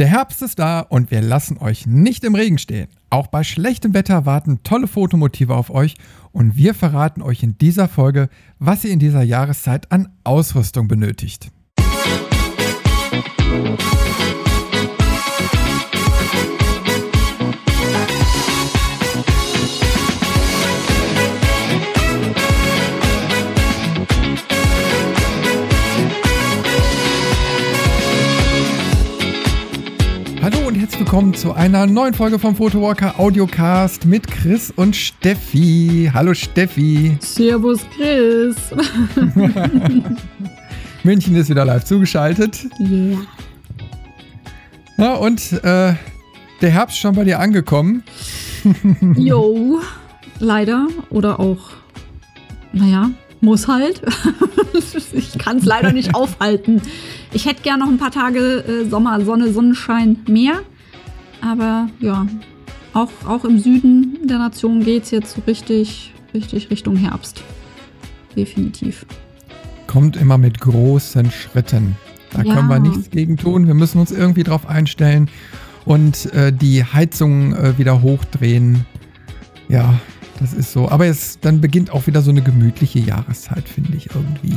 Der Herbst ist da und wir lassen euch nicht im Regen stehen. Auch bei schlechtem Wetter warten tolle Fotomotive auf euch und wir verraten euch in dieser Folge, was ihr in dieser Jahreszeit an Ausrüstung benötigt. Herzlich willkommen zu einer neuen Folge vom Photowalker Audiocast mit Chris und Steffi. Hallo Steffi. Servus Chris. München ist wieder live zugeschaltet. Ja. Ja, und äh, der Herbst schon bei dir angekommen. Jo, leider. Oder auch, naja, muss halt. ich kann es leider nicht aufhalten. Ich hätte gern noch ein paar Tage äh, Sommer, Sonne, Sonnenschein mehr. Aber ja, auch, auch im Süden der Nation geht es jetzt so richtig, richtig Richtung Herbst. Definitiv. Kommt immer mit großen Schritten. Da Ja. können wir nichts gegen tun. Wir müssen uns irgendwie drauf einstellen und äh, die Heizung äh, wieder hochdrehen. Ja, das ist so. Aber es, dann beginnt auch wieder so eine gemütliche Jahreszeit, finde ich irgendwie.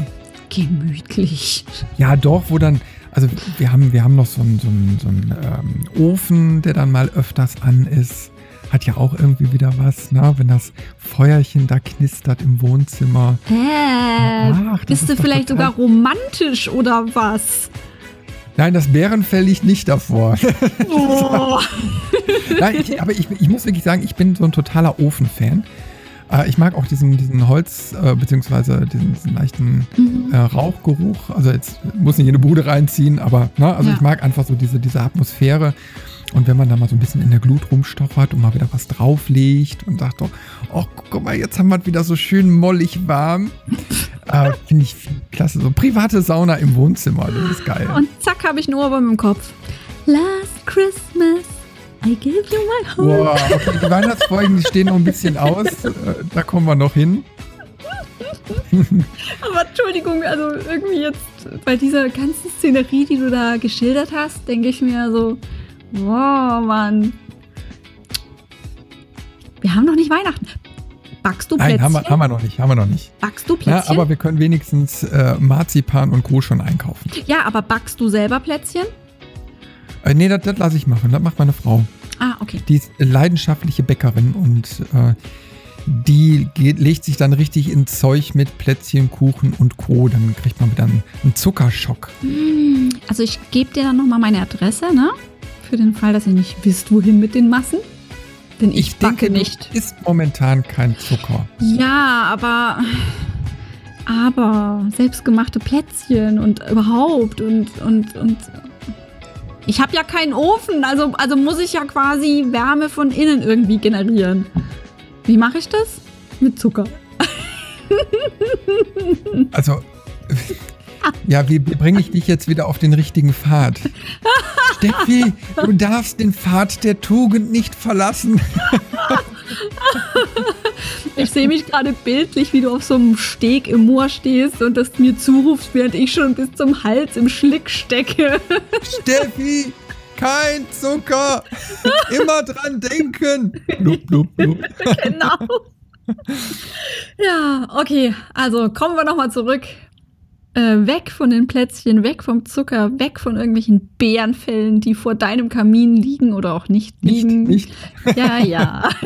Gemütlich. Ja, doch, wo dann, also wir haben, wir haben noch so einen, so einen, so einen ähm, Ofen, der dann mal öfters an ist. Hat ja auch irgendwie wieder was, ne? wenn das Feuerchen da knistert im Wohnzimmer. Hä? Ach, Bist ist du vielleicht sogar romantisch oder was? Nein, das Bärenfell liegt nicht davor. Oh. Nein, ich, aber ich, ich muss wirklich sagen, ich bin so ein totaler Ofenfan. Äh, ich mag auch diesen, diesen Holz, äh, beziehungsweise diesen, diesen leichten Mhm. äh, Rauchgeruch. Also jetzt muss nicht in eine Bude reinziehen, aber ne, also Ja. ich mag einfach so diese, diese Atmosphäre. Und wenn man da mal so ein bisschen in der Glut rumstochert und mal wieder was drauflegt und sagt doch, oh, guck mal, jetzt haben wir es wieder so schön mollig warm. äh, Finde ich klasse. So private Sauna im Wohnzimmer, das ist geil. Und zack, habe ich einen Ohrwurm im Kopf. Last Christmas, I gave you my heart. Okay, die Weihnachtsfolgen, die stehen noch ein bisschen aus. Äh, Da kommen wir noch hin. Aber Entschuldigung, also irgendwie jetzt bei dieser ganzen Szenerie, die du da geschildert hast, denke ich mir so, wow, Mann. Wir haben noch nicht Weihnachten. Backst du Nein, Plätzchen? haben wir, haben wir noch nicht, haben wir noch nicht. Backst du Ja, Plätzchen? aber wir können wenigstens äh, Marzipan und Co. schon einkaufen. Ja, aber backst du selber Plätzchen? Äh, nee, das, das lasse ich machen. Das macht meine Frau. Ah, okay. Die ist leidenschaftliche Bäckerin und äh, die geht, legt sich dann richtig ins Zeug mit Plätzchen, Kuchen und Co. Dann kriegt man wieder einen, einen Zuckerschock. Hm, Also ich gebe dir dann nochmal meine Adresse, ne? Für den Fall, dass ihr nicht wisst, wohin mit den Massen. Denn ich, backe denke, nicht. du isst momentan kein Zucker. Ja, aber. Aber selbstgemachte Plätzchen und überhaupt und. und, und ich habe ja keinen Ofen, also, also muss ich ja quasi Wärme von innen irgendwie generieren. Wie mache ich das? Mit Zucker. Also, ja, wie, wie bringe ich dich jetzt wieder auf den richtigen Pfad? Steffi, du darfst den Pfad der Tugend nicht verlassen. Ich sehe mich gerade bildlich, wie du auf so einem Steg im Moor stehst und das mir zurufst, während ich schon bis zum Hals im Schlick stecke. Steffi, kein Zucker. Immer dran denken. Blub, blub, blub. genau. Ja, okay. Also kommen wir nochmal zurück. Äh, weg von den Plätzchen, weg vom Zucker, weg von irgendwelchen Beerenfällen, die vor deinem Kamin liegen oder auch nicht Nicht, liegen. nicht. Ja, ja.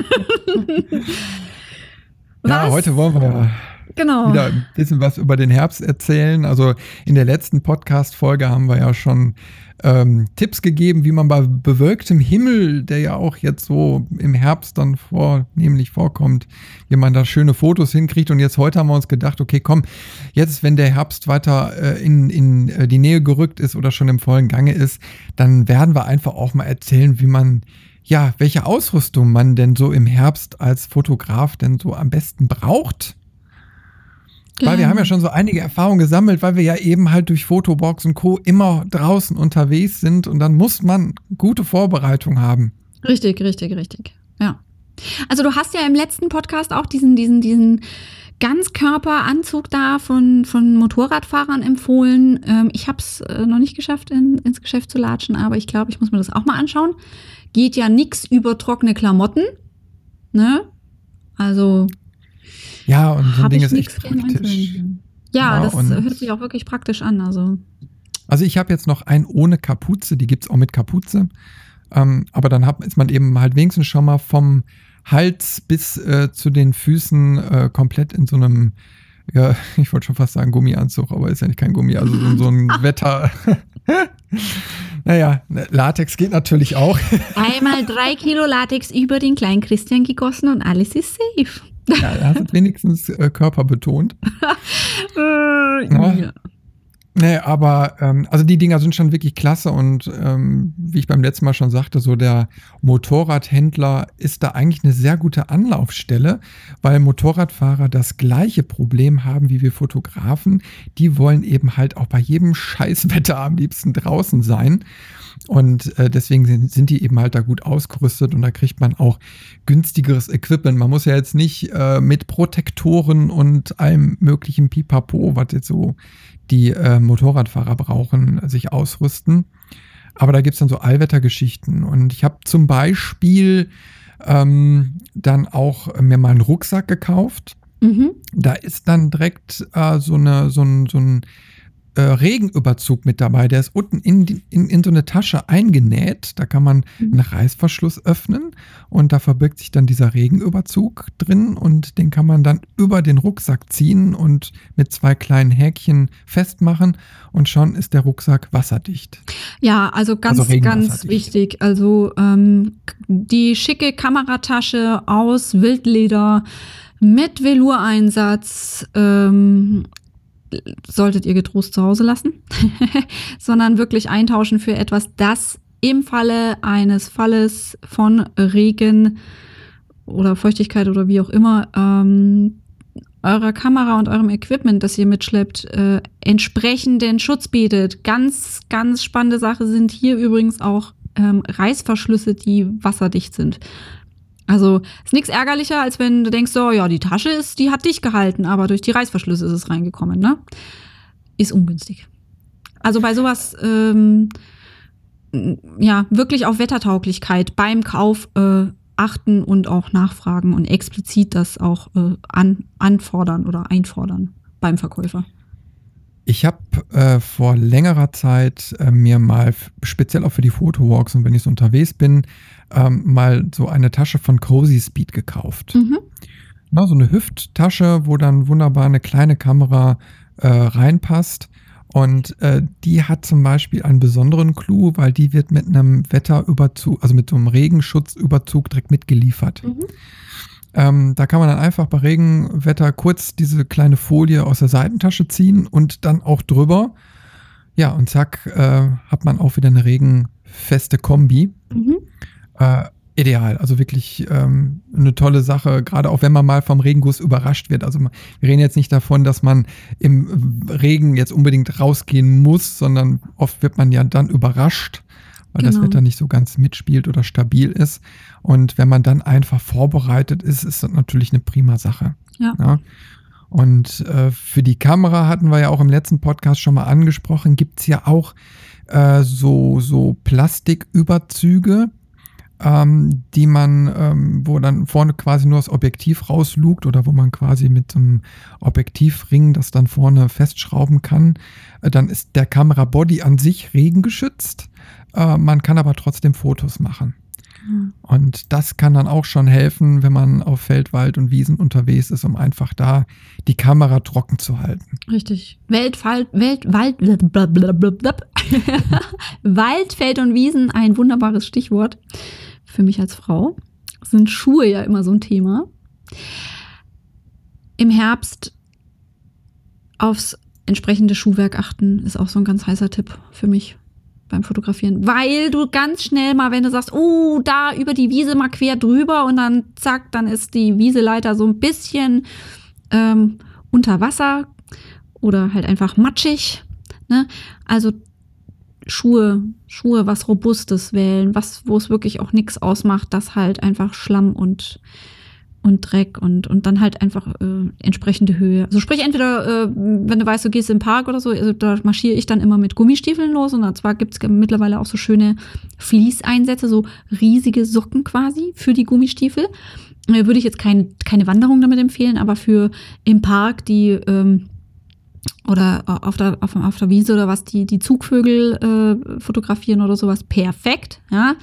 Ja, Was? heute wollen wir Genau. wieder ein bisschen was über den Herbst erzählen. Also in der letzten Podcast-Folge haben wir ja schon ähm, Tipps gegeben, wie man bei bewölktem Himmel, der ja auch jetzt so im Herbst dann vornehmlich vorkommt, wie man da schöne Fotos hinkriegt. Und jetzt heute haben wir uns gedacht, okay, komm, jetzt, wenn der Herbst weiter äh, in, in äh, die Nähe gerückt ist oder schon im vollen Gange ist, dann werden wir einfach auch mal erzählen, wie man ja, welche Ausrüstung man denn so im Herbst als Fotograf denn so am besten braucht. Weil wir haben ja schon so einige Erfahrungen gesammelt, weil wir ja eben halt durch Fotobox und Co. immer draußen unterwegs sind und dann muss man gute Vorbereitung haben. Richtig, richtig, richtig. Ja. Also du hast ja im letzten Podcast auch diesen, diesen, diesen Ganzkörperanzug da von, von Motorradfahrern empfohlen. Ähm, ich habe es äh, noch nicht geschafft, in, ins Geschäft zu latschen, aber ich glaube, ich muss mir das auch mal anschauen. Geht ja nichts über trockene Klamotten. Ne? Also. Ja, und so ein Ding ist echt praktisch. Ja, ja, das hört sich auch wirklich praktisch an. Also, also ich habe jetzt noch einen ohne Kapuze, die gibt es auch mit Kapuze. Ähm, aber dann hat, ist man eben halt wenigstens schon mal vom Hals bis äh, zu den Füßen äh, komplett in so einem, ja, ich wollte schon fast sagen Gummianzug, aber ist ja nicht kein Gummi, also so, so ein Wetter. naja, Latex geht natürlich auch. Einmal drei Kilo Latex über den kleinen Christian gegossen und alles ist safe. Ja, er hat wenigstens äh, Körper betont. äh, ja. Nee, aber ähm, also die Dinger sind schon wirklich klasse und ähm, wie ich beim letzten Mal schon sagte, so der Motorradhändler ist da eigentlich eine sehr gute Anlaufstelle, weil Motorradfahrer das gleiche Problem haben wie wir Fotografen. Die wollen eben halt auch bei jedem Scheißwetter am liebsten draußen sein. Und äh, deswegen sind, sind, die eben halt da gut ausgerüstet und da kriegt man auch günstigeres Equipment. Man muss ja jetzt nicht äh, mit Protektoren und allem möglichen Pipapo, was jetzt so die äh, Motorradfahrer brauchen, sich ausrüsten. Aber da gibt es dann so Allwettergeschichten. Und ich habe zum Beispiel ähm, dann auch mir mal einen Rucksack gekauft. Mhm. Da ist dann direkt äh, so, eine, so, ein, so ein äh, Regenüberzug mit dabei. Der ist unten in, die, in, in, so eine Tasche eingenäht. Da kann man mhm. einen Reißverschluss öffnen und da verbirgt sich dann dieser Regenüberzug drin und den kann man dann über den Rucksack ziehen und mit zwei kleinen Häkchen festmachen und schon ist der Rucksack wasserdicht. Ja, also ganz, also ganz wichtig. Also ähm, die schicke Kameratasche aus Wildleder mit Velureinsatz ähm, solltet ihr getrost zu Hause lassen, sondern wirklich eintauschen für etwas, das im Falle eines Falles von Regen oder Feuchtigkeit oder wie auch immer ähm, eurer Kamera und eurem Equipment, das ihr mitschleppt, äh, entsprechenden Schutz bietet. Ganz, ganz spannende Sache sind hier übrigens auch ähm, Reißverschlüsse, die wasserdicht sind. Also ist nichts ärgerlicher, als wenn du denkst, so, ja, die Tasche ist, die hat dich gehalten, aber durch die Reißverschlüsse ist es reingekommen, ne? Ist ungünstig. Also bei sowas, ähm, ja, wirklich auf Wettertauglichkeit beim Kauf äh, achten und auch nachfragen und explizit das auch äh, an, anfordern oder einfordern beim Verkäufer. Ich habe äh, vor längerer Zeit äh, mir mal speziell auch für die Fotowalks und wenn ich so unterwegs bin, ähm, mal so eine Tasche von Cozy Speed gekauft. Mhm. Na, so eine Hüfttasche, wo dann wunderbar eine kleine Kamera äh, reinpasst. Und äh, die hat zum Beispiel einen besonderen Clou, weil die wird mit einem Wetterüberzug, also mit so einem Regenschutzüberzug direkt mitgeliefert. Mhm. Ähm, da kann man dann einfach bei Regenwetter kurz diese kleine Folie aus der Seitentasche ziehen und dann auch drüber. Ja, und zack, äh, hat man auch wieder eine regenfeste Kombi. Mhm. Äh, ideal. Also wirklich ähm, eine tolle Sache, gerade auch wenn man mal vom Regenguss überrascht wird. Also wir reden jetzt nicht davon, dass man im Regen jetzt unbedingt rausgehen muss, sondern oft wird man ja dann überrascht, weil genau. das Wetter nicht so ganz mitspielt oder stabil ist. Und wenn man dann einfach vorbereitet ist, ist das natürlich eine prima Sache. Ja. ja? Und äh, für die Kamera hatten wir ja auch im letzten Podcast schon mal angesprochen, gibt es ja auch äh, so, so Plastiküberzüge, ähm, die man, ähm, wo dann vorne quasi nur das Objektiv rauslugt oder wo man quasi mit so einem Objektivring das dann vorne festschrauben kann. Äh, dann ist der Kamerabody an sich regengeschützt. Äh, man kann aber trotzdem Fotos machen. Mhm. Und das kann dann auch schon helfen, wenn man auf Feld, Wald und Wiesen unterwegs ist, um einfach da die Kamera trocken zu halten. Richtig. Weltfall, Welt, Wald, Wald, Feld und Wiesen, ein wunderbares Stichwort für mich als Frau. Sind Schuhe ja immer so ein Thema. Im Herbst aufs entsprechende Schuhwerk achten ist auch so ein ganz heißer Tipp für mich beim Fotografieren, weil du ganz schnell mal, wenn du sagst, oh, da über die Wiese mal quer drüber und dann zack, dann ist die Wieseleiter so ein bisschen ähm, unter Wasser oder halt einfach matschig. Ne? Also Schuhe, Schuhe, was Robustes wählen, was, wo es wirklich auch nichts ausmacht, dass halt einfach Schlamm und und Dreck und, und dann halt einfach äh, entsprechende Höhe. Also sprich, entweder, äh, wenn du weißt, du gehst im Park oder so, also da marschiere ich dann immer mit Gummistiefeln los und zwar gibt es mittlerweile auch so schöne Fließeinsätze, so riesige Socken quasi für die Gummistiefel. Äh, würde ich jetzt kein, keine Wanderung damit empfehlen, aber für im Park die ähm, oder auf der, auf, auf der Wiese oder was, die, die Zugvögel äh, fotografieren oder sowas, perfekt, ja.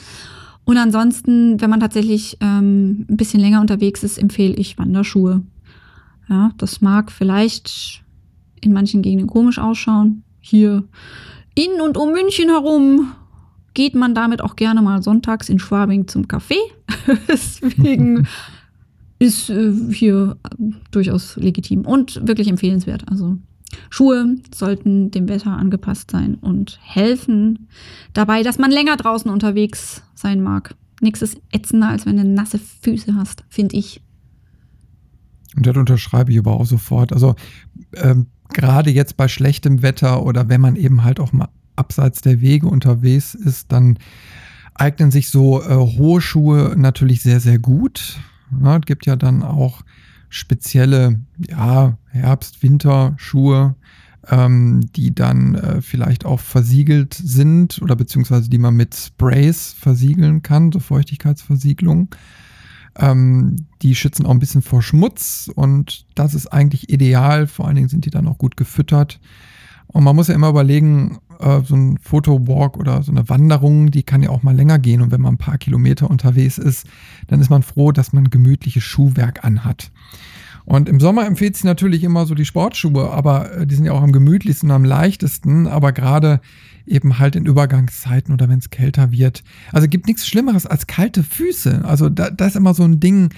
Und ansonsten, wenn man tatsächlich ähm, ein bisschen länger unterwegs ist, empfehle ich Wanderschuhe. Ja, das mag vielleicht in manchen Gegenden komisch ausschauen. Hier in und um München herum geht man damit auch gerne mal sonntags in Schwabing zum Café. Deswegen ist äh, hier durchaus legitim und wirklich empfehlenswert. Also Schuhe sollten dem Wetter angepasst sein und helfen dabei, dass man länger draußen unterwegs sein mag. Nichts ist ätzender, als wenn du nasse Füße hast, finde ich. Und das unterschreibe ich aber auch sofort. Also ähm, gerade jetzt bei schlechtem Wetter oder wenn man eben halt auch mal abseits der Wege unterwegs ist, dann eignen sich so äh, hohe Schuhe natürlich sehr, sehr gut. Ja, es gibt ja dann auch spezielle ja, Herbst-Winter-Schuhe, ähm, die dann äh, vielleicht auch versiegelt sind oder beziehungsweise die man mit Sprays versiegeln kann, so Feuchtigkeitsversiegelung. Ähm, die schützen auch ein bisschen vor Schmutz und das ist eigentlich ideal. Vor allen Dingen sind die dann auch gut gefüttert. Und man muss ja immer überlegen, äh, so ein Fotowalk oder so eine Wanderung, die kann ja auch mal länger gehen. Und wenn man ein paar Kilometer unterwegs ist, dann ist man froh, dass man gemütliches Schuhwerk anhat. Und im Sommer empfiehlt sich natürlich immer so die Sportschuhe, aber äh, die sind ja auch am gemütlichsten, am leichtesten, aber gerade eben halt in Übergangszeiten oder wenn es kälter wird. Also gibt nichts Schlimmeres als kalte Füße. Also da, da ist immer so ein Ding,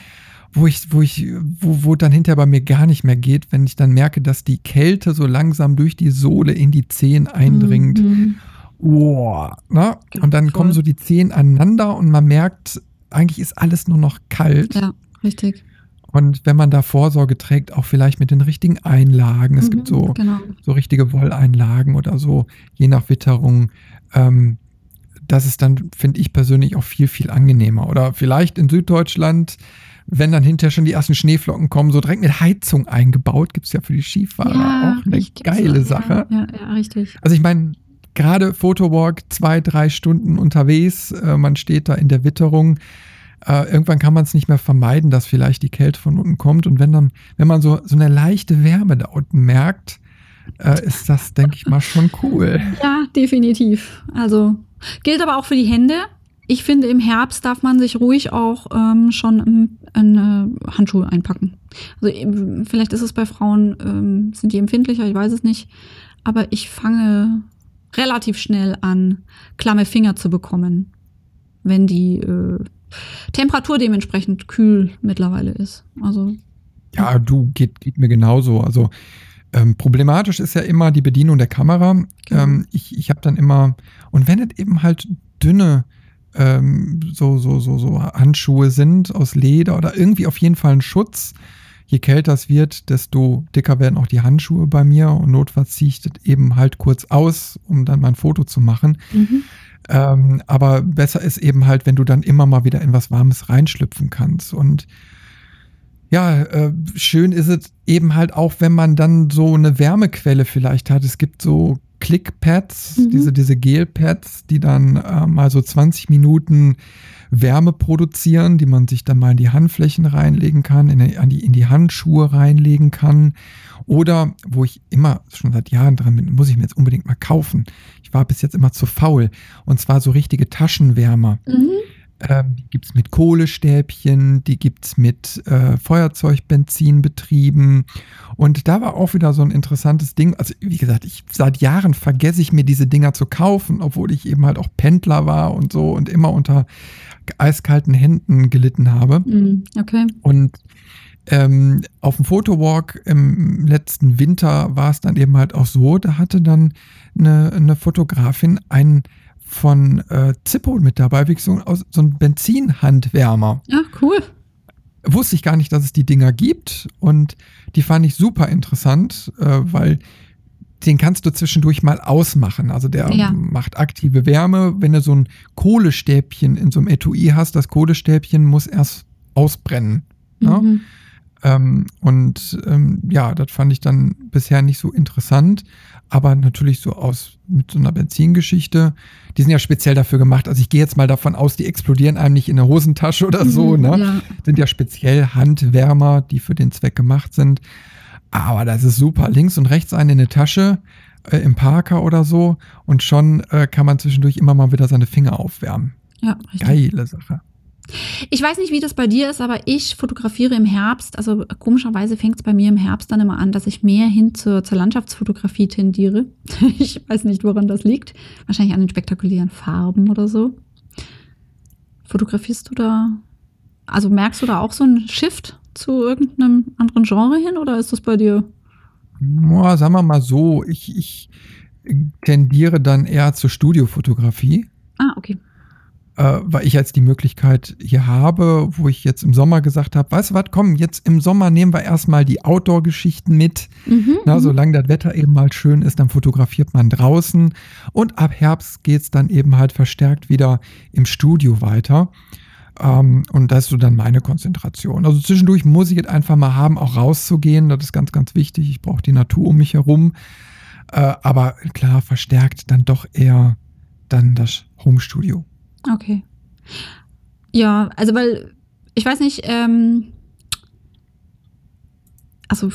wo ich, wo ich, wo, wo dann hinterher bei mir gar nicht mehr geht, wenn ich dann merke, dass die Kälte so langsam durch die Sohle in die Zehen eindringt. Mhm. Oh, ne? Und dann kommen so die Zehen aneinander und man merkt, eigentlich ist alles nur noch kalt. Ja, richtig. Und wenn man da Vorsorge trägt, auch vielleicht mit den richtigen Einlagen. Es mhm, gibt so, genau. so richtige Wolleinlagen oder so, je nach Witterung. Ähm, das ist dann, finde ich persönlich, auch viel, viel angenehmer. Oder vielleicht in Süddeutschland wenn dann hinterher schon die ersten Schneeflocken kommen, so direkt mit Heizung eingebaut, gibt es ja für die Skifahrer ja, auch eine richtig, geile Sache. Ja, ja, richtig. Also ich meine, gerade Photowalk, zwei, drei Stunden unterwegs, äh, man steht da in der Witterung. Äh, irgendwann kann man es nicht mehr vermeiden, dass vielleicht die Kälte von unten kommt. Und wenn dann, wenn man so, so eine leichte Wärme da unten merkt, äh, ist das, denke ich mal, schon cool. Ja, definitiv. Also gilt aber auch für die Hände ich finde, im Herbst darf man sich ruhig auch ähm, schon eine Handschuhe einpacken. Also vielleicht ist es bei Frauen, ähm, sind die empfindlicher, ich weiß es nicht. Aber ich fange relativ schnell an, klamme Finger zu bekommen, wenn die äh, Temperatur dementsprechend kühl mittlerweile ist. Also ja, du geht, geht mir genauso. Also ähm, problematisch ist ja immer die Bedienung der Kamera. Genau. Ähm, ich ich habe dann immer, und wenn es eben halt dünne ähm, so, so, so, so Handschuhe sind aus Leder oder irgendwie auf jeden Fall ein Schutz. Je kälter es wird, desto dicker werden auch die Handschuhe bei mir und notfalls ziehe ich das eben halt kurz aus, um dann mein Foto zu machen. Mhm. Ähm, aber besser ist eben halt, wenn du dann immer mal wieder in was Warmes reinschlüpfen kannst. Und ja, äh, schön ist es eben halt auch, wenn man dann so eine Wärmequelle vielleicht hat. Es gibt so Clickpads, mhm. diese, diese Gelpads, die dann äh, mal so 20 Minuten Wärme produzieren, die man sich dann mal in die Handflächen reinlegen kann, in die, in die Handschuhe reinlegen kann. Oder, wo ich immer schon seit Jahren dran bin, muss ich mir jetzt unbedingt mal kaufen. Ich war bis jetzt immer zu faul. Und zwar so richtige Taschenwärmer. Mhm. Ähm, die gibt es mit Kohlestäbchen, die gibt es mit äh, Feuerzeugbenzin betrieben. Und da war auch wieder so ein interessantes Ding. Also, wie gesagt, ich seit Jahren vergesse ich mir diese Dinger zu kaufen, obwohl ich eben halt auch Pendler war und so und immer unter eiskalten Händen gelitten habe. Mm, okay. Und ähm, auf dem Fotowalk im letzten Winter war es dann eben halt auch so, da hatte dann eine, eine Fotografin einen von äh, Zippo mit dabei, wie so, so ein Benzinhandwärmer. Ja, cool. Wusste ich gar nicht, dass es die Dinger gibt und die fand ich super interessant, äh, weil den kannst du zwischendurch mal ausmachen. Also der ja. macht aktive Wärme. Wenn du so ein Kohlestäbchen in so einem Etui hast, das Kohlestäbchen muss erst ausbrennen. Ne? Mhm. Ähm, und ähm, ja, das fand ich dann bisher nicht so interessant. Aber natürlich so aus mit so einer Benzingeschichte, die sind ja speziell dafür gemacht. Also ich gehe jetzt mal davon aus, die explodieren einem nicht in der Hosentasche oder so, mhm, ne? Ja. Sind ja speziell Handwärmer, die für den Zweck gemacht sind. Aber das ist super. Links und rechts eine in der Tasche, äh, im Parker oder so. Und schon äh, kann man zwischendurch immer mal wieder seine Finger aufwärmen. Ja, richtig. Geile Sache. Ich weiß nicht, wie das bei dir ist, aber ich fotografiere im Herbst. Also komischerweise fängt es bei mir im Herbst dann immer an, dass ich mehr hin zur, zur Landschaftsfotografie tendiere. Ich weiß nicht, woran das liegt. Wahrscheinlich an den spektakulären Farben oder so. Fotografierst du da? Also merkst du da auch so einen Shift zu irgendeinem anderen Genre hin oder ist das bei dir? Boah, sagen wir mal so, ich, ich tendiere dann eher zur Studiofotografie. Ah, okay weil ich jetzt die Möglichkeit hier habe, wo ich jetzt im Sommer gesagt habe, weißt du was, komm, jetzt im Sommer nehmen wir erstmal die Outdoor-Geschichten mit. Mhm, Na, mhm. solange das Wetter eben mal schön ist, dann fotografiert man draußen. Und ab Herbst geht es dann eben halt verstärkt wieder im Studio weiter. Ähm, und das ist so dann meine Konzentration. Also zwischendurch muss ich es einfach mal haben, auch rauszugehen. Das ist ganz, ganz wichtig. Ich brauche die Natur um mich herum. Äh, aber klar, verstärkt dann doch eher dann das Homestudio. Okay. Ja, also weil, ich weiß nicht, ähm, also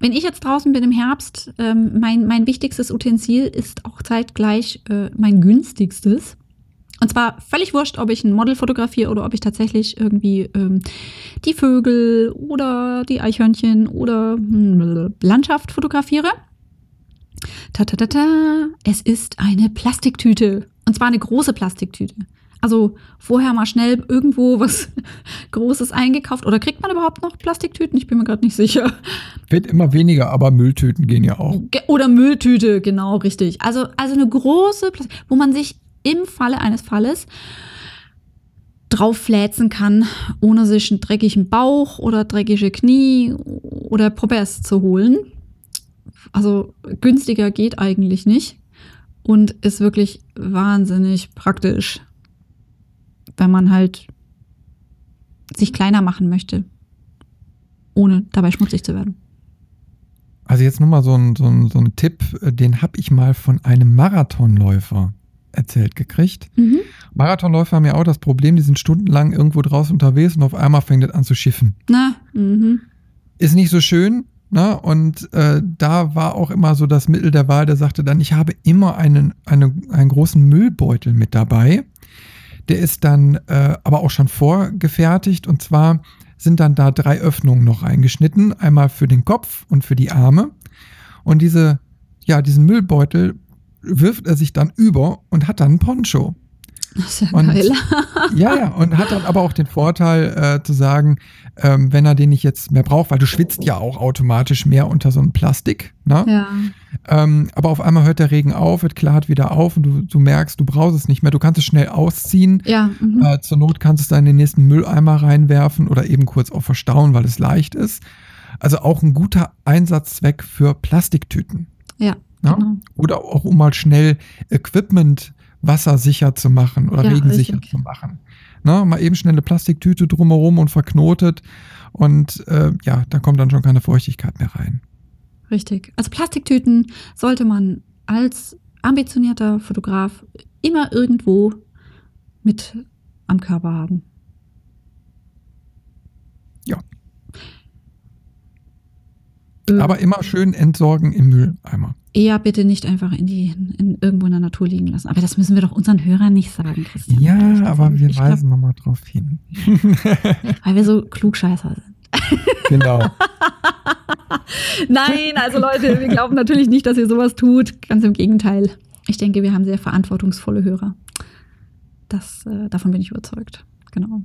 wenn ich jetzt draußen bin im Herbst, ähm, mein, mein wichtigstes Utensil ist auch zeitgleich äh, mein günstigstes. Und zwar völlig wurscht, ob ich ein Model fotografiere oder ob ich tatsächlich irgendwie ähm, die Vögel oder die Eichhörnchen oder hm, Landschaft fotografiere. Ta, ta, ta, ta. Es ist eine Plastiktüte. Und zwar eine große Plastiktüte. Also vorher mal schnell irgendwo was Großes eingekauft. Oder kriegt man überhaupt noch Plastiktüten? Ich bin mir gerade nicht sicher. Wird immer weniger, aber Mülltüten gehen ja auch. Oder Mülltüte, genau, richtig. Also, also eine große, Plastik wo man sich im Falle eines Falles drauf fläzen kann, ohne sich einen dreckigen Bauch oder dreckige Knie oder Probers zu holen. Also günstiger geht eigentlich nicht und ist wirklich wahnsinnig praktisch, wenn man halt sich kleiner machen möchte, ohne dabei schmutzig zu werden. Also jetzt nochmal so ein, so, ein, so ein Tipp, äh, den habe ich mal von einem Marathonläufer erzählt gekriegt. Mhm. Marathonläufer haben ja auch das Problem, die sind stundenlang irgendwo draußen unterwegs und auf einmal fängt es an zu schiffen. Na, mhm. Ist nicht so schön, Ne? Und äh, da war auch immer so das Mittel der Wahl, der sagte dann, ich habe immer einen, eine, einen großen Müllbeutel mit dabei. Der ist dann äh, aber auch schon vorgefertigt und zwar sind dann da drei Öffnungen noch eingeschnitten, einmal für den Kopf und für die Arme. Und diese, ja, diesen Müllbeutel wirft er sich dann über und hat dann ein Poncho. Das ist ja und, geil. ja, ja, und hat dann aber auch den Vorteil äh, zu sagen, ähm, wenn er den nicht jetzt mehr braucht, weil du schwitzt ja auch automatisch mehr unter so einem Plastik. Ne? Ja. Ähm, aber auf einmal hört der Regen auf, wird klart wieder auf und du, du merkst, du brauchst es nicht mehr. Du kannst es schnell ausziehen. Ja. Mhm. Äh, zur Not kannst du es dann in den nächsten Mülleimer reinwerfen oder eben kurz auch verstauen, weil es leicht ist. Also auch ein guter Einsatzzweck für Plastiktüten. Ja. Ne? Genau. Oder auch um mal schnell Equipment wassersicher zu machen oder ja, regensicher richtig. zu machen. Ne? Mal eben schnell eine Plastiktüte drumherum und verknotet und äh, ja, da kommt dann schon keine Feuchtigkeit mehr rein. Richtig. Also Plastiktüten sollte man als ambitionierter Fotograf immer irgendwo mit am Körper haben. Ja. Äh. Aber immer schön entsorgen im Mülleimer eher bitte nicht einfach in die in, irgendwo in der Natur liegen lassen. Aber das müssen wir doch unseren Hörern nicht sagen, Christian. Ja, aber wir ich weisen nochmal drauf hin. Weil wir so klugscheißer sind. Genau. Nein, also Leute, wir glauben natürlich nicht, dass ihr sowas tut. Ganz im Gegenteil. Ich denke, wir haben sehr verantwortungsvolle Hörer. Das, äh, davon bin ich überzeugt. Genau.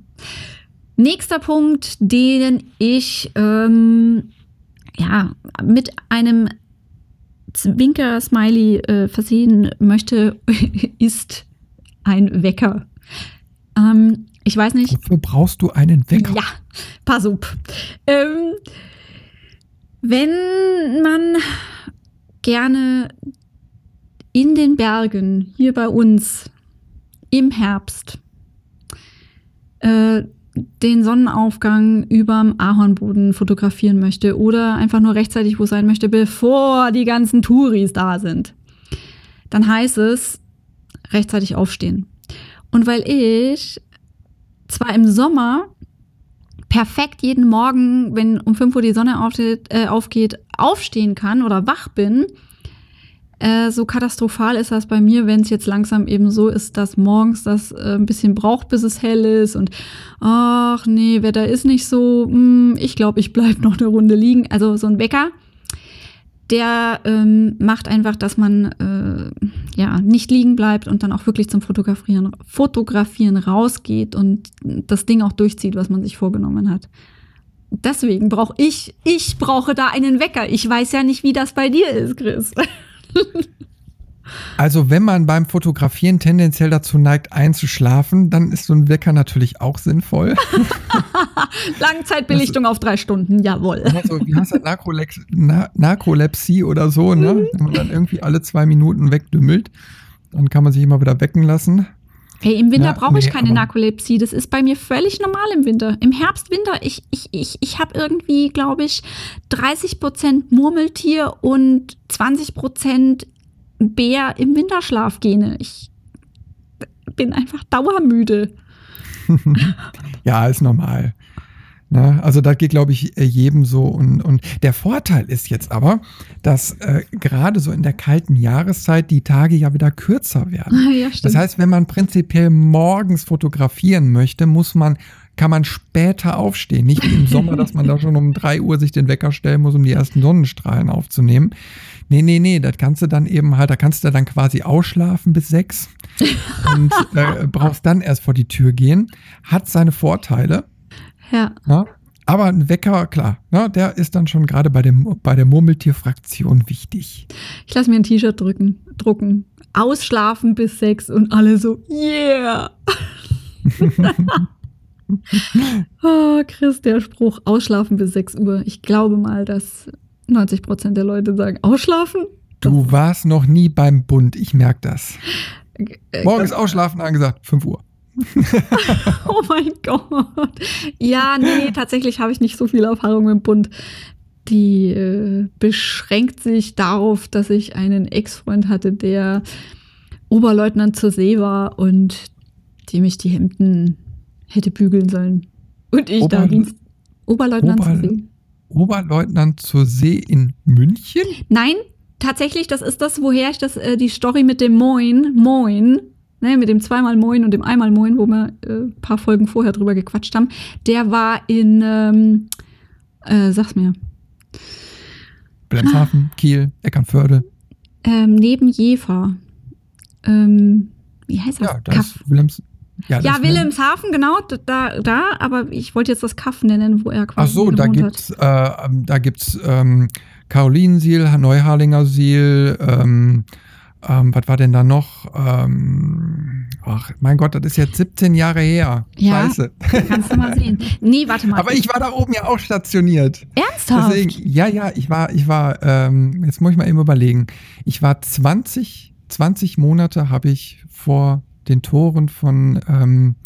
Nächster Punkt, den ich ähm, ja, mit einem Zwinker-Smiley äh, versehen möchte, ist ein Wecker. Ähm, ich weiß nicht. Wofür brauchst du einen Wecker? Ja, pass auf. Ähm, wenn man gerne in den Bergen hier bei uns im Herbst äh, den Sonnenaufgang überm Ahornboden fotografieren möchte oder einfach nur rechtzeitig wo sein möchte, bevor die ganzen Touris da sind, dann heißt es rechtzeitig aufstehen. Und weil ich zwar im Sommer perfekt jeden Morgen, wenn um 5 Uhr die Sonne aufgeht, äh, aufgeht aufstehen kann oder wach bin, äh, so katastrophal ist das bei mir, wenn es jetzt langsam eben so ist, dass morgens das äh, ein bisschen braucht, bis es hell ist und ach nee, Wetter ist nicht so, mh, hm, ich glaube, ich bleibe noch eine Runde liegen. Also so ein Wecker, der ähm, macht einfach, dass man äh, ja nicht liegen bleibt und dann auch wirklich zum Fotografieren, Fotografieren rausgeht und das Ding auch durchzieht, was man sich vorgenommen hat. Deswegen brauche ich, ich brauche da einen Wecker. Ich weiß ja nicht, wie das bei dir ist, Chris. Also wenn man beim Fotografieren tendenziell dazu neigt, einzuschlafen, dann ist so ein Wecker natürlich auch sinnvoll. Langzeitbelichtung auf drei Stunden, jawohl. Also, wie heißt das? Narkolex Na Narkolepsie oder so, ne? Mhm. Wenn man dann irgendwie alle zwei Minuten wegdümmelt, dann kann man sich immer wieder wecken lassen. Hey, im Winter ja, brauche ich nee, keine Narkolepsie. Das ist bei mir völlig normal im Winter. Im Herbst, Winter, ich, ich, ich, ich habe irgendwie, glaube ich, 30 Prozent Murmeltier und 20 Prozent Bär im Winterschlaf-Gene. Ich bin einfach dauermüde. ja, ist normal. Ne? Also da geht, glaube ich, jedem so. Und, und der Vorteil ist jetzt aber, dass äh, gerade so in der kalten Jahreszeit die Tage ja wieder kürzer werden. Ja, das heißt, wenn man prinzipiell morgens fotografieren möchte, muss man kann man später aufstehen. Nicht wie im Sommer, dass man da schon um drei Uhr sich den Wecker stellen muss, um die ersten Sonnenstrahlen aufzunehmen. Nee, nee, nee, das kannst du dann eben halt, da kannst du dann quasi ausschlafen bis sechs und äh, brauchst dann erst vor die Tür gehen. Hat seine Vorteile. Ja. ja. Aber ein Wecker, klar, ne, der ist dann schon gerade bei, bei der Murmeltierfraktion wichtig. Ich lasse mir ein T-Shirt drücken, drucken. Ausschlafen bis sechs und alle so, yeah! oh, Chris, der Spruch, ausschlafen bis 6 Uhr. Ich glaube mal, dass 90 Prozent der Leute sagen, ausschlafen? Du warst noch nie beim Bund, ich merke das. Äh, Morgens ausschlafen angesagt, 5 Uhr. oh mein Gott. Ja, nee, tatsächlich habe ich nicht so viel Erfahrung dem Bund. Die äh, beschränkt sich darauf, dass ich einen Ex-Freund hatte, der Oberleutnant zur See war und dem ich die Hemden hätte bügeln sollen. Und ich Ober da Dienst. Oberleutnant Ober zur See. Oberleutnant zur See in München? Nein, tatsächlich, das ist das, woher ich das, äh, die Story mit dem Moin, Moin, ne, mit dem zweimal Moin und dem einmal Moin, wo wir äh, ein paar Folgen vorher drüber gequatscht haben, der war in, ähm, äh, sag's mir. Bremshafen, Kiel, Eckernförde. Ähm, neben Jever. Ähm, wie heißt das? Ja, da ist Willems, ja, ja Wilhelmshaven, genau, da, da, aber ich wollte jetzt das Kaff nennen, wo er quasi Ach so, da gibt's, äh, da gibt's ähm, Karolinensiel, Neuharlinger Siel, ähm, ähm, was war denn da noch? Ähm, ach, mein Gott, das ist jetzt 17 Jahre her. Ja, Scheiße. Kannst du mal sehen. Nee, warte mal. Aber ich war da oben ja auch stationiert. Ernsthaft? Deswegen, ja, ja, ich war, ich war, ähm, jetzt muss ich mal eben überlegen. Ich war 20, 20 Monate habe ich vor den Toren von, ähm,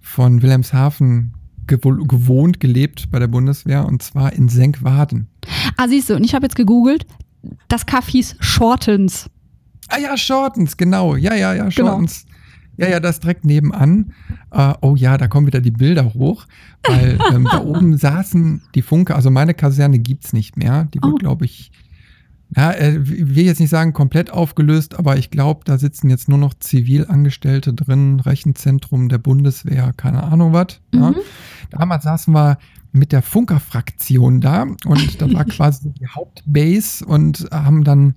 von Wilhelmshaven gewohnt, gelebt bei der Bundeswehr und zwar in Senkwaden. Ah, siehst du, und ich habe jetzt gegoogelt, das Kaff hieß Shortens. Ah ja, Shortens, genau. Ja, ja, ja, genau. Shortens. Genau. Ja, ja, das direkt nebenan. Uh, oh ja, da kommen wieder die Bilder hoch, weil ähm, da oben saßen die Funke, also meine Kaserne gibt es nicht mehr. Die wird, oh. glaube ich, ja, äh, ich will jetzt nicht sagen komplett aufgelöst, aber ich glaube, da sitzen jetzt nur noch Zivilangestellte drin, Rechenzentrum der Bundeswehr, keine Ahnung was. Mhm. Ja. Damals saßen wir mit der Funkerfraktion da und da war quasi die Hauptbase und haben dann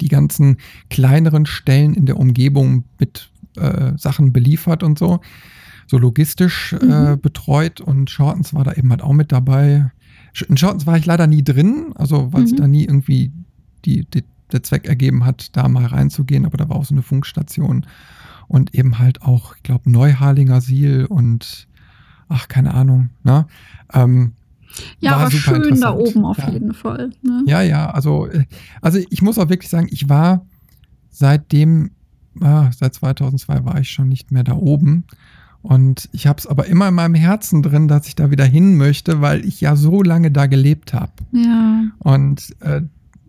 die ganzen kleineren Stellen in der Umgebung mit äh, Sachen beliefert und so, so logistisch äh, mhm. betreut und Shortens war da eben halt auch mit dabei. In Shortens war ich leider nie drin, also weil es mhm. da nie irgendwie die, die, der Zweck ergeben hat, da mal reinzugehen, aber da war auch so eine Funkstation und eben halt auch, ich glaube, Neuharlinger Siel und ach, keine Ahnung, ne? Ähm, ja, war, war schön da oben auf ja. jeden Fall. Ne? Ja, ja, also, äh, also ich muss auch wirklich sagen, ich war seitdem, ah, seit 2002 war ich schon nicht mehr da oben. Und ich habe es aber immer in meinem Herzen drin, dass ich da wieder hin möchte, weil ich ja so lange da gelebt habe. Ja. Und äh,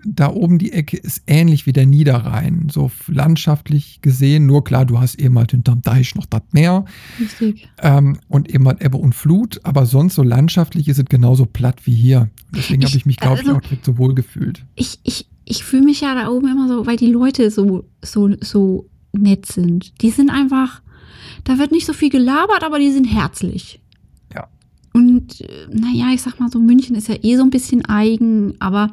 da oben die Ecke ist ähnlich wie der Niederrhein, so landschaftlich gesehen. Nur klar, du hast eben halt hinterm Deich noch das Meer. Richtig. Ähm, und eben halt Ebbe und Flut, aber sonst so landschaftlich ist es genauso platt wie hier. Deswegen habe ich mich, glaube ich, also, auch direkt so wohl gefühlt. Ich, ich, ich fühle mich ja da oben immer so, weil die Leute so, so, so nett sind. Die sind einfach, da wird nicht so viel gelabert, aber die sind herzlich. Ja. Und äh, naja, ich sag mal so, München ist ja eh so ein bisschen eigen, aber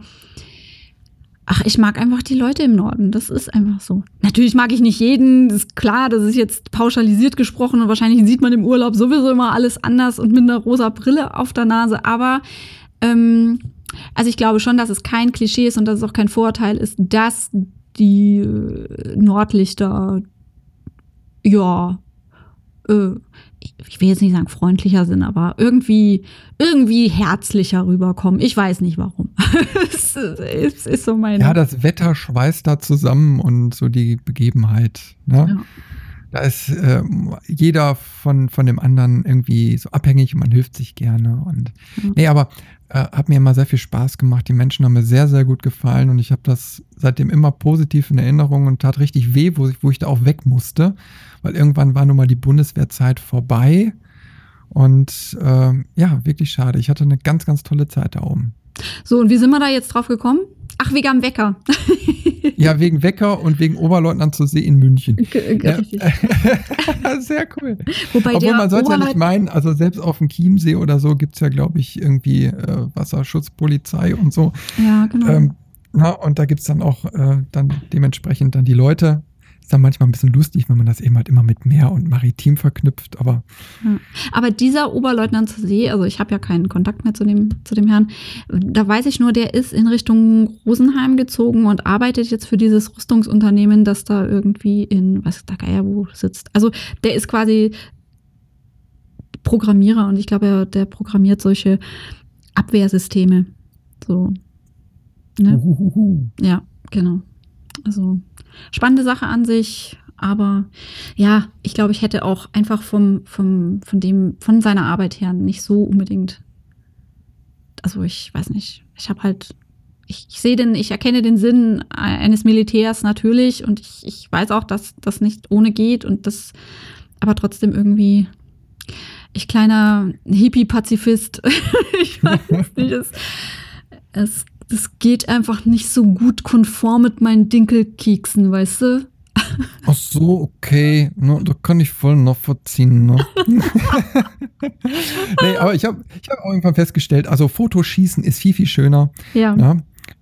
ach, ich mag einfach die Leute im Norden. Das ist einfach so. Natürlich mag ich nicht jeden, das ist klar, das ist jetzt pauschalisiert gesprochen und wahrscheinlich sieht man im Urlaub sowieso immer alles anders und mit einer rosa Brille auf der Nase, aber ähm, also ich glaube schon, dass es kein Klischee ist und dass es auch kein Vorurteil ist, dass die äh, Nordlichter ja äh, ich will jetzt nicht sagen freundlicher sind, aber irgendwie, irgendwie herzlicher rüberkommen. Ich weiß nicht warum. es, ist, ist so meine. Ja, das Wetter schweißt da zusammen und so die Begebenheit. Ne? Ja. Da ist äh, jeder von, von dem anderen irgendwie so abhängig und man hilft sich gerne. Und ja. nee, aber äh, hat mir immer sehr viel Spaß gemacht. Die Menschen haben mir sehr, sehr gut gefallen und ich habe das seitdem immer positiv in Erinnerung und tat richtig weh, wo ich, wo ich da auch weg musste, weil irgendwann war nun mal die Bundeswehrzeit vorbei. Und äh, ja, wirklich schade. Ich hatte eine ganz, ganz tolle Zeit da oben. So, und wie sind wir da jetzt drauf gekommen? Ach, wegen am Wecker. ja, wegen Wecker und wegen Oberleutnand zur See in München. Ja. Sehr cool. Wobei Obwohl man sollte ja nicht meinen, also selbst auf dem Chiemsee oder so gibt es ja, glaube ich, irgendwie äh, Wasserschutzpolizei und so. Ja, genau. Ähm, na, und da gibt es dann auch äh, dann dementsprechend dann die Leute, ist dann manchmal ein bisschen lustig, wenn man das eben halt immer mit Meer und Maritim verknüpft, aber. Ja. Aber dieser Oberleutnant zur See, also ich habe ja keinen Kontakt mehr zu dem, zu dem Herrn, da weiß ich nur, der ist in Richtung Rosenheim gezogen und arbeitet jetzt für dieses Rüstungsunternehmen, das da irgendwie in, was der Geier wo sitzt. Also der ist quasi Programmierer und ich glaube, der programmiert solche Abwehrsysteme. So. Ne? Uhuhu. Ja, genau. Also spannende Sache an sich, aber ja, ich glaube, ich hätte auch einfach vom, vom, von dem, von seiner Arbeit her nicht so unbedingt. Also ich weiß nicht, ich habe halt, ich, ich sehe den, ich erkenne den Sinn eines Militärs natürlich und ich, ich weiß auch, dass das nicht ohne geht und das, aber trotzdem irgendwie, ich kleiner Hippie-Pazifist, ich weiß nicht, es, es das geht einfach nicht so gut konform mit meinen Dinkelkeksen, weißt du? Ach so, okay. No, da kann ich voll noch verziehen. Ne? nee, aber ich habe ich hab auch irgendwann festgestellt, also Fotoschießen ist viel, viel schöner. Ja. ja?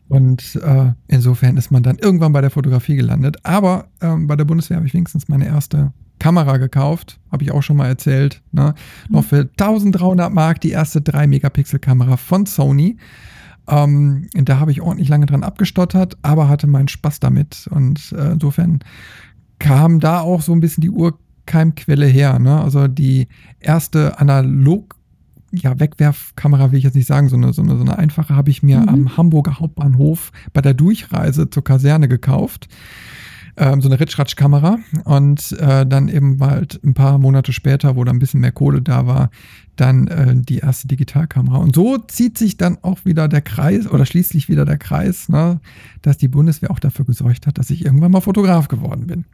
Und äh, insofern ist man dann irgendwann bei der Fotografie gelandet. Aber ähm, bei der Bundeswehr habe ich wenigstens meine erste Kamera gekauft, habe ich auch schon mal erzählt. Ne? Mhm. Noch für 1300 Mark die erste 3-Megapixel-Kamera von Sony. Ähm, da habe ich ordentlich lange dran abgestottert, aber hatte meinen Spaß damit. Und äh, insofern kam da auch so ein bisschen die Urkeimquelle her. Ne? Also die erste analog ja, Wegwerfkamera will ich jetzt nicht sagen, so eine, so eine, so eine einfache habe ich mir mhm. am Hamburger Hauptbahnhof bei der Durchreise zur Kaserne gekauft ähm, so eine Ritschratsch-Kamera und äh, dann eben bald ein paar Monate später, wo da ein bisschen mehr Kohle da war, dann äh, die erste Digitalkamera. Und so zieht sich dann auch wieder der Kreis oder schließlich wieder der Kreis, ne, dass die Bundeswehr auch dafür gesorgt hat, dass ich irgendwann mal Fotograf geworden bin.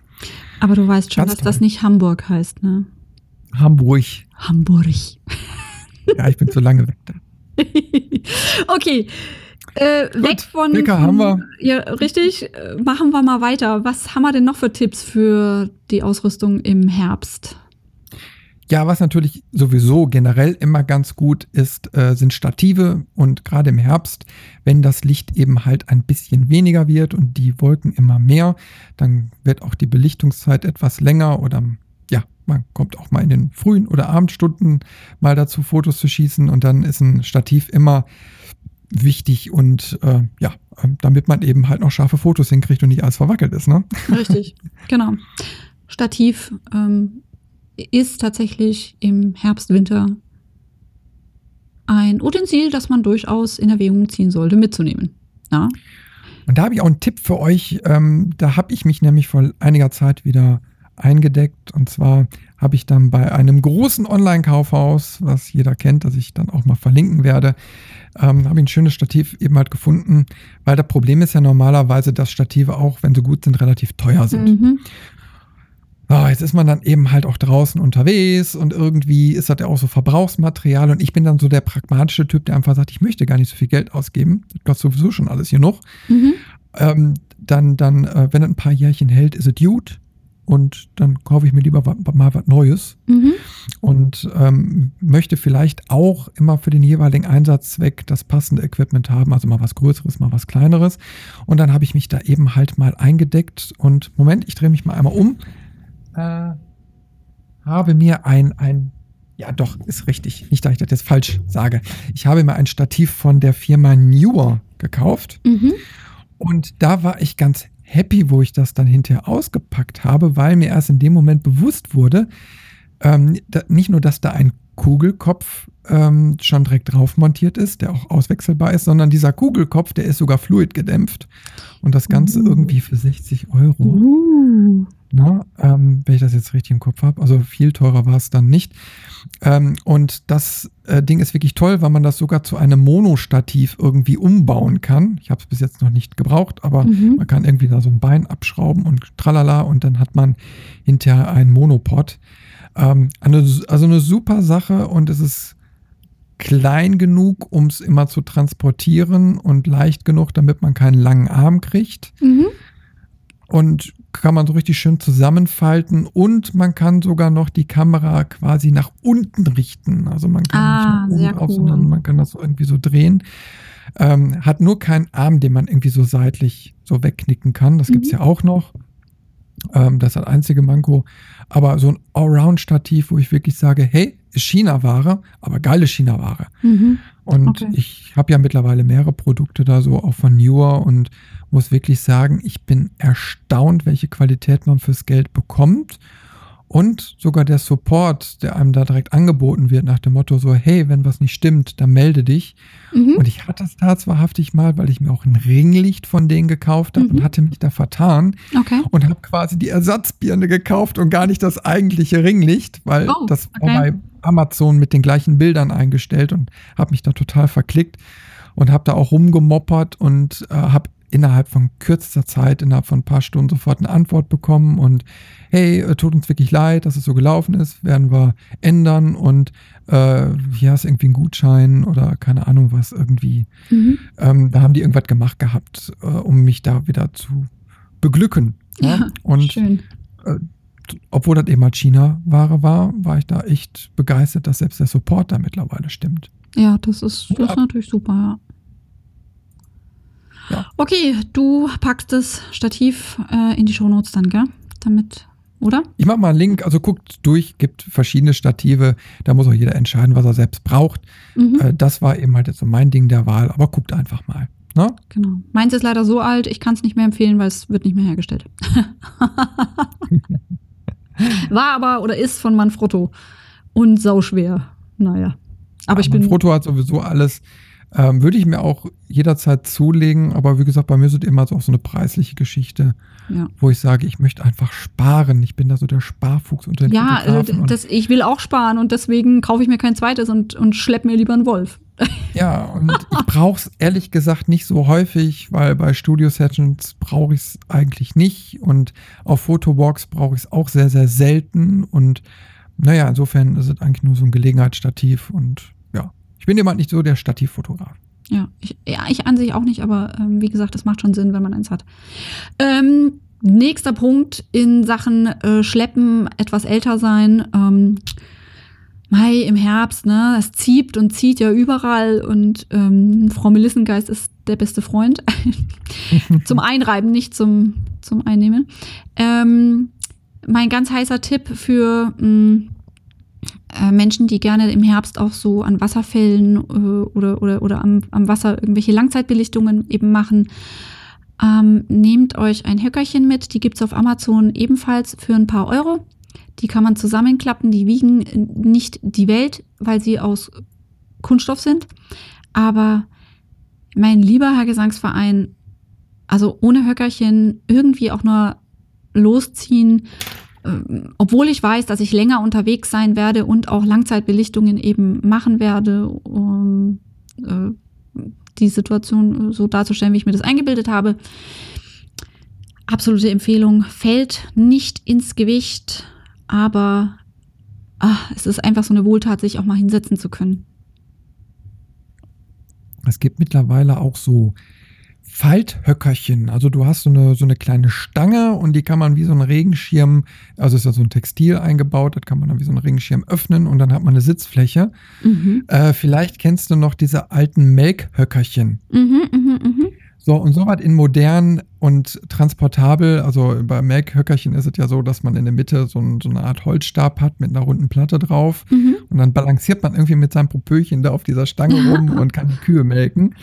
Aber du weißt schon, Ganz dass toll. das nicht Hamburg heißt, ne? Hamburg. Hamburg. ja, ich bin zu lange weg da. okay. Äh, weg von. Lecker haben wir. Ja, richtig. Machen wir mal weiter. Was haben wir denn noch für Tipps für die Ausrüstung im Herbst? Ja, was natürlich sowieso generell immer ganz gut ist, äh, sind Stative und gerade im Herbst, wenn das Licht eben halt ein bisschen weniger wird und die Wolken immer mehr, dann wird auch die Belichtungszeit etwas länger oder ja, man kommt auch mal in den frühen oder Abendstunden mal dazu, Fotos zu schießen und dann ist ein Stativ immer wichtig und äh, ja, ähm, damit man eben halt noch scharfe Fotos hinkriegt und nicht alles verwackelt ist. Ne? Richtig, genau. Stativ ähm, ist tatsächlich im Herbst, Winter ein Utensil, das man durchaus in Erwägung ziehen sollte, mitzunehmen. Ja. Und da habe ich auch einen Tipp für euch. Ähm, da habe ich mich nämlich vor einiger Zeit wieder eingedeckt. Und zwar habe ich dann bei einem großen Online-Kaufhaus, was jeder kennt, das ich dann auch mal verlinken werde, ähm, habe ich ein schönes Stativ eben halt gefunden, weil das Problem ist ja normalerweise, dass Stative auch, wenn sie gut sind, relativ teuer sind. Mhm. Oh, jetzt ist man dann eben halt auch draußen unterwegs und irgendwie ist das ja auch so Verbrauchsmaterial und ich bin dann so der pragmatische Typ, der einfach sagt, ich möchte gar nicht so viel Geld ausgeben. Das kostet sowieso schon alles hier noch. Mhm. Ähm, dann, dann, äh, wenn es ein paar Jährchen hält, ist es gut und dann kaufe ich mir lieber mal was Neues mhm. und ähm, möchte vielleicht auch immer für den jeweiligen Einsatzzweck das passende Equipment haben, also mal was Größeres, mal was Kleineres. Und dann habe ich mich da eben halt mal eingedeckt und Moment, ich drehe mich mal einmal um, äh, habe mir ein, ein, ja doch, ist richtig, nicht, dass ich das jetzt falsch sage. Ich habe mir ein Stativ von der Firma Newer gekauft mhm. und da war ich ganz happy, wo ich das dann hinterher ausgepackt habe, weil mir erst in dem Moment bewusst wurde, ähm, da, nicht nur, dass da ein Kugelkopf ähm, schon direkt drauf montiert ist, der auch auswechselbar ist, sondern dieser Kugelkopf, der ist sogar fluidgedämpft. Und das Ganze uh. irgendwie für 60 Euro. Uh. Na, ähm, wenn ich das jetzt richtig im Kopf habe. Also viel teurer war es dann nicht. Ähm, und das äh, Ding ist wirklich toll, weil man das sogar zu einem Monostativ irgendwie umbauen kann. Ich habe es bis jetzt noch nicht gebraucht, aber mhm. man kann irgendwie da so ein Bein abschrauben und tralala und dann hat man hinterher einen Monopod. Ähm, also eine super Sache und es ist klein genug, um es immer zu transportieren und leicht genug, damit man keinen langen Arm kriegt. Mhm. Und kann man so richtig schön zusammenfalten und man kann sogar noch die Kamera quasi nach unten richten. Also man kann ah, nicht nach oben cool. sondern man kann das so irgendwie so drehen. Ähm, hat nur keinen Arm, den man irgendwie so seitlich so wegknicken kann. Das mhm. gibt es ja auch noch. Ähm, das ist das einzige Manko. Aber so ein Allround-Stativ, wo ich wirklich sage, hey, ist China-Ware, aber geile China-Ware. Mhm. Und okay. ich habe ja mittlerweile mehrere Produkte da so, auch von Newer und muss wirklich sagen, ich bin erstaunt, welche Qualität man fürs Geld bekommt. Und sogar der Support, der einem da direkt angeboten wird, nach dem Motto so, hey, wenn was nicht stimmt, dann melde dich. Mhm. Und ich hatte es da wahrhaftig mal, weil ich mir auch ein Ringlicht von denen gekauft habe mhm. und hatte mich da vertan. Okay. Und habe quasi die Ersatzbirne gekauft und gar nicht das eigentliche Ringlicht, weil oh, das okay. war bei Amazon mit den gleichen Bildern eingestellt und habe mich da total verklickt und habe da auch rumgemoppert und äh, habe innerhalb von kürzester Zeit, innerhalb von ein paar Stunden sofort eine Antwort bekommen und hey, äh, tut uns wirklich leid, dass es so gelaufen ist, werden wir ändern und äh, hier hast du irgendwie einen Gutschein oder keine Ahnung was irgendwie. Mhm. Ähm, da haben die irgendwas gemacht gehabt, äh, um mich da wieder zu beglücken. Ja, ja und schön. Äh, obwohl das eben mal China-Ware war, war ich da echt begeistert, dass selbst der Support da mittlerweile stimmt. Ja, das ist, das ist natürlich super, ja. Ja. Okay, du packst das Stativ äh, in die Shownotes dann, gell? Damit, oder? Ich mach mal einen Link, also guckt durch, gibt verschiedene Stative, da muss auch jeder entscheiden, was er selbst braucht. Mhm. Äh, das war eben halt jetzt so mein Ding der Wahl, aber guckt einfach mal. Ne? Genau. Meins ist leider so alt, ich kann es nicht mehr empfehlen, weil es wird nicht mehr hergestellt. War aber oder ist von Manfrotto und sauschwer. Naja. Aber ja, ich bin. Manfrotto hat sowieso alles ähm, würde ich mir auch jederzeit zulegen, aber wie gesagt, bei mir ist es immer so auch so eine preisliche Geschichte, ja. wo ich sage, ich möchte einfach sparen. Ich bin da so der Sparfuchs unter den Ja, äh, das, ich will auch sparen und deswegen kaufe ich mir kein zweites und, und schlepp mir lieber einen Wolf. Ja, und ich brauche es ehrlich gesagt nicht so häufig, weil bei Studio-Sessions brauche ich es eigentlich nicht und auf Fotowalks brauche ich es auch sehr, sehr selten und naja, insofern ist es eigentlich nur so ein Gelegenheitsstativ und ich bin jemand nicht so der Stativfotograf. Ja, ich, ja, ich an sich auch nicht, aber ähm, wie gesagt, das macht schon Sinn, wenn man eins hat. Ähm, nächster Punkt in Sachen äh, Schleppen, etwas älter sein. Ähm, Mai im Herbst, ne? Es zieht und zieht ja überall und ähm, Frau Melissengeist ist der beste Freund. zum Einreiben, nicht zum, zum Einnehmen. Ähm, mein ganz heißer Tipp für mh, mm, äh, Menschen, die gerne im Herbst auch so an Wasserfällen äh, oder, oder, oder am, am Wasser irgendwelche Langzeitbelichtungen eben machen. Ähm, nehmt euch ein Höckerchen mit, die gibt es auf Amazon ebenfalls für ein paar Euro. Die kann man zusammenklappen, die wiegen nicht die Welt, weil sie aus Kunststoff sind. Aber mein lieber Herr Gesangsverein, also ohne Höckerchen irgendwie auch nur losziehen ähm, obwohl ich weiß, dass ich länger unterwegs sein werde und auch Langzeitbelichtungen eben machen werde, um äh, die Situation so darzustellen, wie ich mir das eingebildet habe. Absolute Empfehlung. Fällt nicht ins Gewicht, aber ach, es ist einfach so eine Wohltat, sich auch mal hinsetzen zu können. Es gibt mittlerweile auch so Falthöckerchen. Also du hast so eine, so eine kleine Stange und die kann man wie so ein Regenschirm, also ist ja so ein Textil eingebaut, das kann man dann wie so ein Regenschirm öffnen und dann hat man eine Sitzfläche. Mhm. Äh, vielleicht kennst du noch diese alten Melkhöckerchen. Mhm, mh, mh. So, und so was in modern und transportabel. Also bei Melkhöckerchen ist es ja so, dass man in der Mitte so, ein, so eine Art Holzstab hat mit einer runden Platte drauf. Mhm. Und dann balanciert man irgendwie mit seinem Popöchen da auf dieser Stange rum und kann die Kühe melken.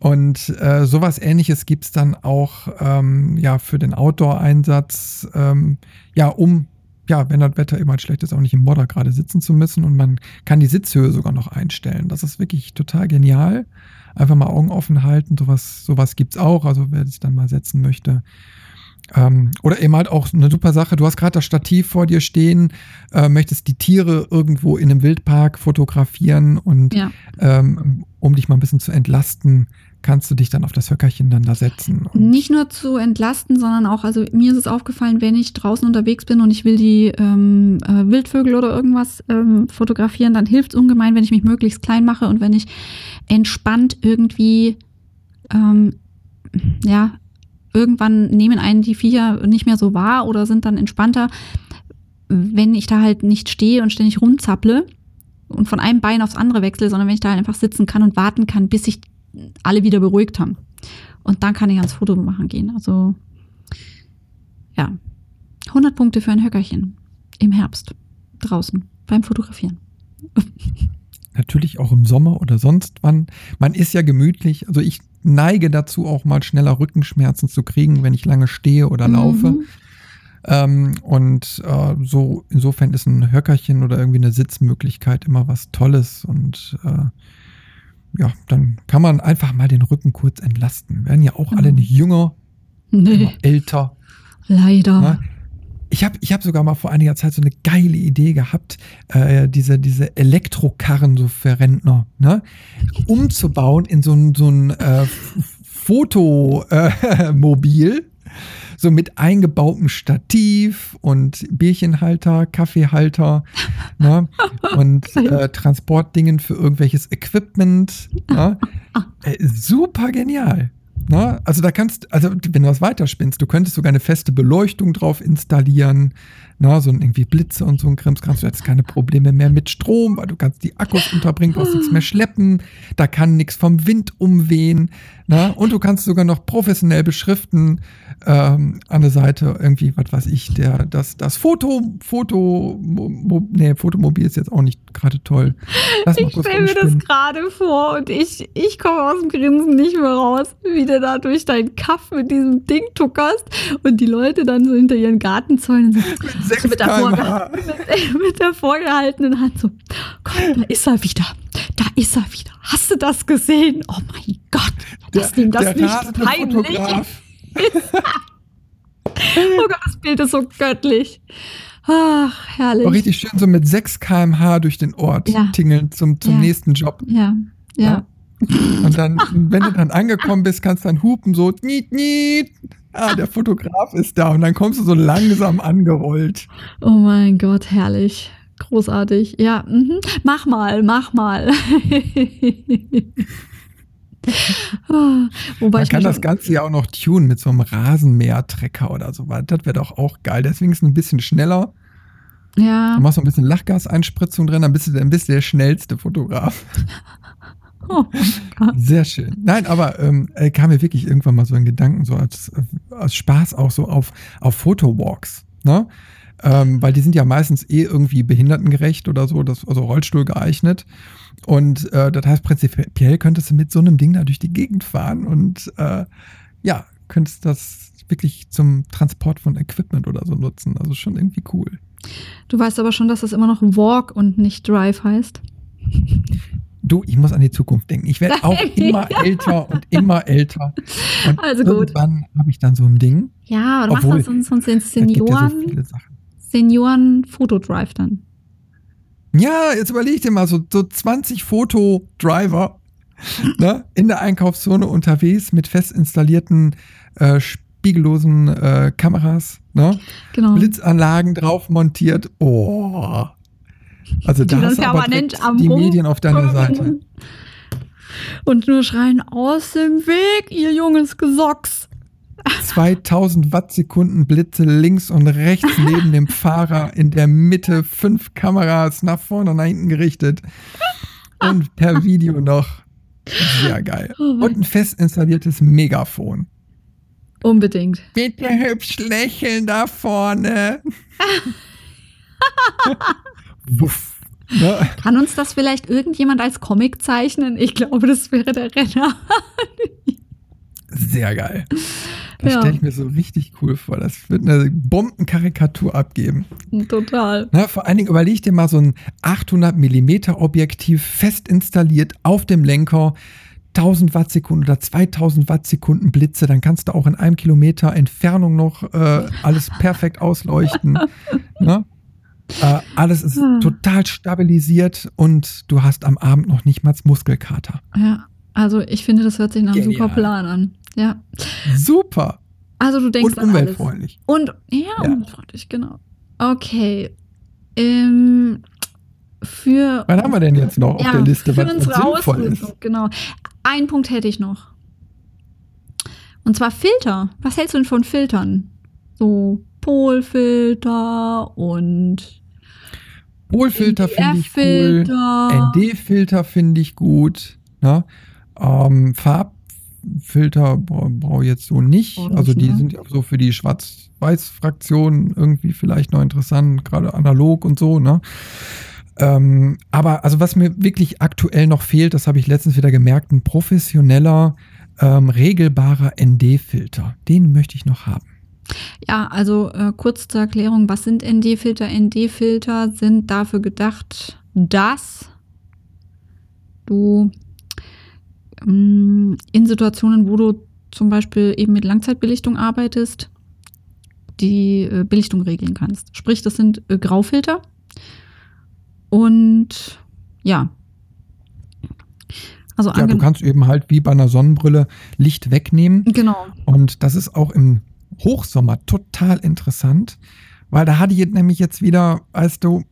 Und äh, sowas ähnliches gibt es dann auch ähm, ja, für den Outdoor-Einsatz, ähm, ja, um, ja, wenn das Wetter immer schlecht ist, auch nicht im Modder gerade sitzen zu müssen. Und man kann die Sitzhöhe sogar noch einstellen. Das ist wirklich total genial einfach mal Augen offen halten. Sowas, sowas gibt es auch, also wer sich dann mal setzen möchte. Ähm, oder eben halt auch eine super Sache, du hast gerade das Stativ vor dir stehen, äh, möchtest die Tiere irgendwo in einem Wildpark fotografieren und ja. ähm, um dich mal ein bisschen zu entlasten, kannst du dich dann auf das Höckerchen dann da setzen. Nicht nur zu entlasten, sondern auch, also mir ist es aufgefallen, wenn ich draußen unterwegs bin und ich will die ähm, äh, Wildvögel oder irgendwas ähm, fotografieren, dann hilft es ungemein, wenn ich mich möglichst klein mache und wenn ich entspannt irgendwie, ähm, ja, irgendwann nehmen einen die Viecher nicht mehr so wahr oder sind dann entspannter, wenn ich da halt nicht stehe und ständig rumzapple und von einem Bein aufs andere wechsle, sondern wenn ich da halt einfach sitzen kann und warten kann, bis sich alle wieder beruhigt haben. Und dann kann ich ans Foto machen gehen. Also ja, 100 Punkte für ein Höckerchen im Herbst draußen beim Fotografieren. Natürlich auch im Sommer oder sonst wann. Man ist ja gemütlich. Also ich neige dazu, auch mal schneller Rückenschmerzen zu kriegen, wenn ich lange stehe oder laufe. Mhm. Ähm, und äh, so insofern ist ein Höckerchen oder irgendwie eine Sitzmöglichkeit immer was Tolles und äh, ja, dann kann man einfach mal den Rücken kurz entlasten. Werden ja auch alle nicht jünger, nee. älter. Leider. Ja, ich habe ich hab sogar mal vor einiger Zeit so eine geile Idee gehabt, äh, diese, diese Elektrokarren so für Rentner, ne? umzubauen in so ein, so ein äh, Fotomobil. Äh, so mit eingebautem Stativ und Bierchenhalter, Kaffeehalter ne? und äh, Transportdingen für irgendwelches Equipment. Ne? Äh, super genial. Ne? Also da kannst, also wenn du was weiterspinnst, du könntest sogar eine feste Beleuchtung drauf installieren, ne? so irgendwie Blitze und so ein Krims, kannst du jetzt keine Probleme mehr mit Strom, weil du kannst die Akkus unterbringen, brauchst nichts mehr schleppen, da kann nichts vom Wind umwehen, ne? und du kannst sogar noch professionell beschriften, ähm, an der Seite irgendwie, was weiß ich, der, das, das Foto, Foto, mo, nee, Fotomobil ist jetzt auch nicht gerade toll. ich stelle mir das gerade vor und ich, ich komme aus dem Grinsen nicht mehr raus, wie du da durch deinen Kaff mit diesem Ding tuckerst und die Leute dann so hinter ihren Gartenzäunen so mit, der mit, mit der vorgehaltenen Hand so, Gott, da ist er wieder. Da ist er wieder. Hast du das gesehen? Oh mein Gott, ist ihm das nicht peinlich? Oh Gott, das Bild ist so göttlich. Ach, herrlich. Auch richtig schön so mit 6 km/h durch den Ort ja. tingeln zum, zum ja. nächsten Job. Ja, ja. ja. Und dann, wenn du dann angekommen bist, kannst du dann hupen, so, niet, niet. Ah, der Fotograf ist da. Und dann kommst du so langsam angerollt. Oh mein Gott, herrlich. Großartig. Ja, mhm. mach mal, mach mal. Wobei Man kann das Ganze ja auch noch tunen mit so einem Rasenmähertrecker oder so. Das wäre doch auch geil. Deswegen ist es ein bisschen schneller. Ja. Du machst noch ein bisschen Lachgaseinspritzung drin, dann bist du, dann bist du der schnellste Fotograf. Oh Sehr schön. Nein, aber ähm, kam mir wirklich irgendwann mal so ein Gedanken, so als, als Spaß auch so auf, auf Fotowalks. Ne? Ähm, weil die sind ja meistens eh irgendwie behindertengerecht oder so, das, also Rollstuhl geeignet. Und äh, das heißt, prinzipiell könntest du mit so einem Ding da durch die Gegend fahren und äh, ja, könntest das wirklich zum Transport von Equipment oder so nutzen. Also schon irgendwie cool. Du weißt aber schon, dass das immer noch Walk und nicht Drive heißt. Du, ich muss an die Zukunft denken. Ich werde auch immer älter und immer älter. Und also gut. irgendwann habe ich dann so ein Ding. Ja, oder Obwohl, machst du sonst, sonst den Senioren? Ja so. Senioren-Fotodrive dann. Ja, jetzt überleg dir mal, so, so 20 Fotodriver ne, in der Einkaufszone unterwegs mit fest installierten äh, spiegellosen äh, Kameras, ne? Genau. Blitzanlagen drauf montiert. Oh. Also Die da dann permanent am die Medien auf deiner Seite. Und nur schreien aus dem Weg, ihr junges Gesocks. 2000 Wattsekunden Blitze links und rechts neben dem Fahrer, in der Mitte fünf Kameras nach vorne und nach hinten gerichtet. Und per Video noch. Sehr geil. Oh Und ein fest installiertes Megafon. Unbedingt. Bitte hübsch lächeln da vorne. Wuff. Ne? Kann uns das vielleicht irgendjemand als Comic zeichnen? Ich glaube, das wäre der Renner. Sehr geil. Das Ja. stelle ich mir so richtig cool vor. Das wird eine Bombenkarikatur abgeben. Total. Na, vor allen Dingen überleg dir mal so ein 800 mm Objektiv fest installiert auf dem Lenker. 1000 Wattsekunden oder 2000 Wattsekunden Blitze, dann kannst du auch in einem Kilometer Entfernung noch äh, alles perfekt ausleuchten. ne? Äh, alles ist Ah. total stabilisiert und du hast am Abend noch nicht mal Muskelkater. Ja. Also ich finde, das hört sich nach einem super Plan an. Ja. Super Also du denkst und an alles. umweltfreundlich. Und ja, Ja. umweltfreundlich, genau. Okay. Ähm, für Was haben wir denn jetzt noch auf ja, der Liste, für was, was sinnvoll ist? Genau. Einen Punkt hätte ich noch. Und zwar Filter. Was hältst du denn von Filtern? So Polfilter und Polfilter finde ich cool. ND-Filter finde ich gut. Ne? Ähm, Farbfilter brauche brauch ich jetzt so nicht. Nicht, also die ne? sind ja so für die Schwarz-Weiß-Fraktion irgendwie vielleicht noch interessant, gerade analog und so. Ne? Ähm, aber also was mir wirklich aktuell noch fehlt, das habe ich letztens wieder gemerkt, ein professioneller, ähm, regelbarer ND-Filter. Den möchte ich noch haben. Ja, also äh, kurz zur Erklärung, was sind ND-Filter? ND-Filter sind dafür gedacht, dass du ähm, in Situationen, wo du zum Beispiel eben mit Langzeitbelichtung arbeitest, die äh, Belichtung regeln kannst. Sprich, das sind äh, Graufilter. Und ja. Also Ja, du kannst eben halt wie bei einer Sonnenbrille Licht wegnehmen. genau. Und das ist auch im Hochsommer total interessant, weil da hatte ich jetzt nämlich jetzt wieder, weißt du,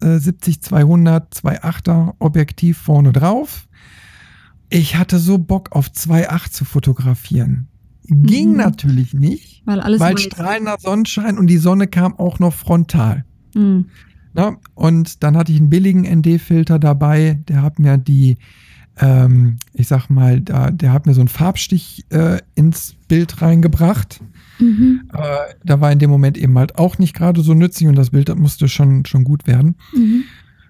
äh, 70 200 2.8er Objektiv vorne drauf. Ich hatte so Bock auf 2.8 zu fotografieren. Ging Mhm. natürlich nicht, Weil alles weil strahlender Sonnenschein und die Sonne kam auch noch frontal. Mhm. Ne? Und dann hatte ich einen billigen ND-Filter dabei, der hat mir die, ähm, ich sag mal, da, der hat mir so einen Farbstich äh, ins Bild reingebracht. Mhm. Äh, da war in dem Moment eben halt auch nicht gerade so nützlich und das Bild das musste schon, schon gut werden. Mhm.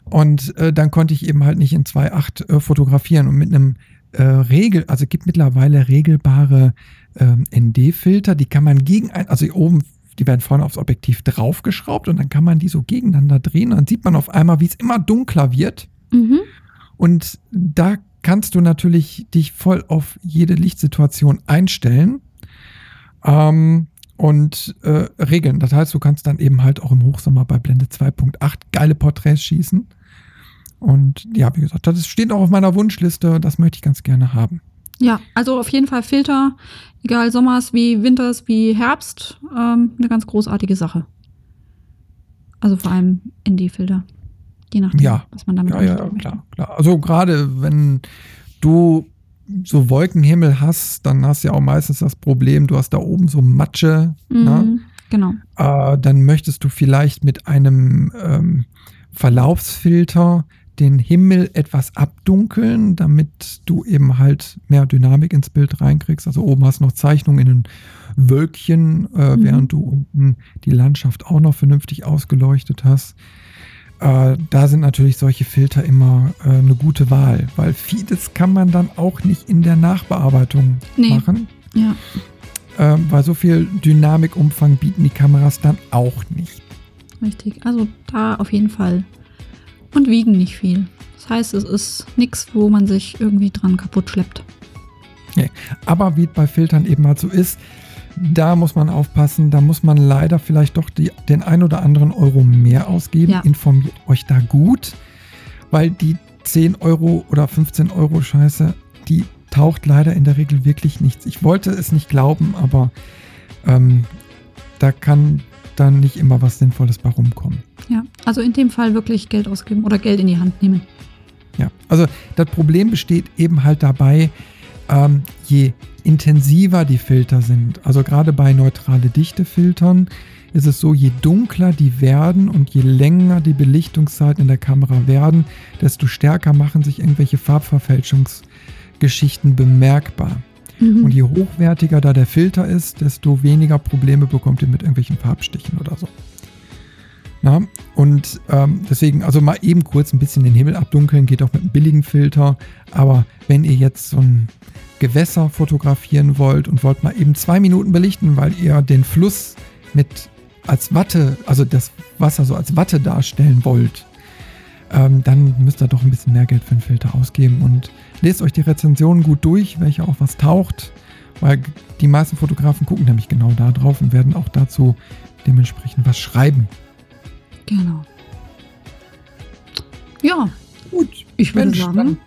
Und äh, dann konnte ich eben halt nicht in 2.8 äh, fotografieren und mit einem äh, Regel, also es gibt mittlerweile regelbare ähm, ND-Filter, die kann man gegen ein, also hier oben, die werden vorne aufs Objektiv draufgeschraubt und dann kann man die so gegeneinander drehen und dann sieht man auf einmal, wie es immer dunkler wird. Mhm. Und da kannst du natürlich dich voll auf jede Lichtsituation einstellen ähm, und äh, regeln. Das heißt, du kannst dann eben halt auch im Hochsommer bei Blende 2.8 geile Porträts schießen. Und ja, wie gesagt, das steht auch auf meiner Wunschliste. Das möchte ich ganz gerne haben. Ja, also auf jeden Fall Filter, egal Sommers wie Winters wie Herbst, ähm, eine ganz großartige Sache. Also vor allem ND-Filter. Je nachdem, Ja. was man damit Ja, ja, möchte. klar, klar. Also gerade wenn du so Wolkenhimmel hast, dann hast du ja auch meistens das Problem, du hast da oben so Matsche. ne? Mhm, genau. äh, dann möchtest du vielleicht mit einem ähm, Verlaufsfilter den Himmel etwas abdunkeln, damit du eben halt mehr Dynamik ins Bild reinkriegst. Also oben hast du noch Zeichnungen in den Wölkchen, äh, Mhm. während du unten die Landschaft auch noch vernünftig ausgeleuchtet hast. Äh, da sind natürlich solche Filter immer äh, eine gute Wahl, weil vieles kann man dann auch nicht in der Nachbearbeitung Nee. machen. Ja. Ähm, weil so viel Dynamikumfang bieten die Kameras dann auch nicht. Richtig. Also da auf jeden Fall. Und wiegen nicht viel. Das heißt, es ist nichts, wo man sich irgendwie dran kaputt schleppt. Aber wie es bei Filtern eben halt so ist, da muss man aufpassen, da muss man leider vielleicht doch die, den ein oder anderen Euro mehr ausgeben. Ja. Informiert euch da gut, weil die 10 Euro oder 15 Euro Scheiße, die taucht leider in der Regel wirklich nichts. Ich wollte es nicht glauben, aber ähm, da kann dann nicht immer was Sinnvolles bei rumkommen. Ja, also in dem Fall wirklich Geld ausgeben oder Geld in die Hand nehmen. Ja, also das Problem besteht eben halt dabei, ähm, je intensiver die Filter sind, also gerade bei neutrale Dichtefiltern, ist es so, je dunkler die werden und je länger die Belichtungszeiten in der Kamera werden, desto stärker machen sich irgendwelche Farbverfälschungsgeschichten bemerkbar. Mhm. Und je hochwertiger da der Filter ist, desto weniger Probleme bekommt ihr mit irgendwelchen Farbstichen oder so. Na, und ähm, deswegen, also mal eben kurz ein bisschen den Himmel abdunkeln, geht auch mit einem billigen Filter. Aber wenn ihr jetzt so ein Gewässer fotografieren wollt und wollt mal eben zwei Minuten belichten, weil ihr den Fluss mit als Watte, also das Wasser so als Watte darstellen wollt, ähm, dann müsst ihr doch ein bisschen mehr Geld für den Filter ausgeben und lest euch die Rezensionen gut durch, welche auch was taucht, weil die meisten Fotografen gucken nämlich genau da drauf und werden auch dazu dementsprechend was schreiben. Genau. Ja, gut. Ich würde Mensch, sagen,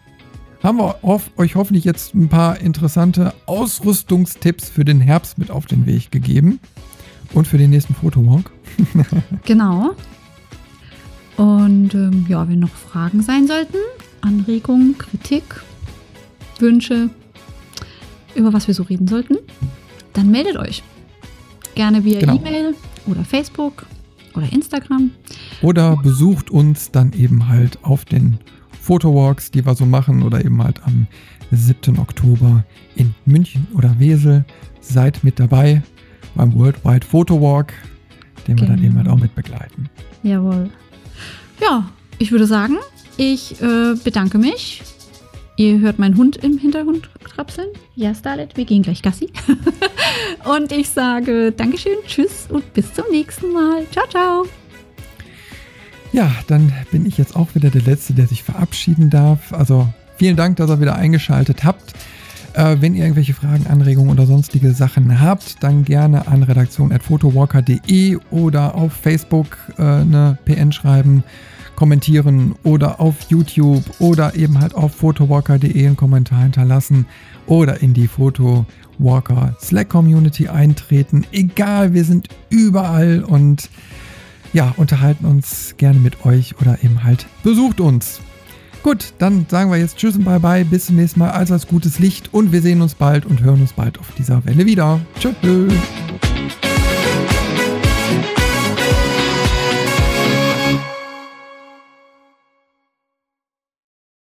haben wir euch hoffentlich jetzt ein paar interessante Ausrüstungstipps für den Herbst mit auf den Weg gegeben. Und für den nächsten Fotowalk. genau. Und ähm, ja, wenn noch Fragen sein sollten, Anregungen, Kritik, Wünsche, über was wir so reden sollten, dann meldet euch. Gerne via genau. E-Mail oder Facebook oder Instagram. Oder besucht uns dann eben halt auf den Fotowalks, die wir so machen, oder eben halt am 7. Oktober in München oder Wesel. Seid mit dabei beim Worldwide Photo Walk, den wir dann eben halt auch mit begleiten. Jawohl. Ja, ich würde sagen, ich äh, bedanke mich. Ihr hört meinen Hund im Hintergrund trapseln. Ja, Starlet, wir gehen gleich Gassi. und ich sage Dankeschön, Tschüss und bis zum nächsten Mal. Ciao, ciao. Ja, dann bin ich jetzt auch wieder der Letzte, der sich verabschieden darf. Also vielen Dank, dass ihr wieder eingeschaltet habt. Äh, wenn ihr irgendwelche Fragen, Anregungen oder sonstige Sachen habt, dann gerne an redaktion.photowalker.de oder auf Facebook äh, eine PN schreiben, kommentieren oder auf YouTube oder eben halt auf photowalker.de einen Kommentar hinterlassen oder in die Photowalker Slack Community eintreten. Egal, wir sind überall und ja, unterhalten uns gerne mit euch oder eben halt besucht uns. Gut, dann sagen wir jetzt Tschüss und Bye Bye. Bis zum nächsten Mal. Also als gutes Licht und wir sehen uns bald und hören uns bald auf dieser Welle wieder. Tschüss.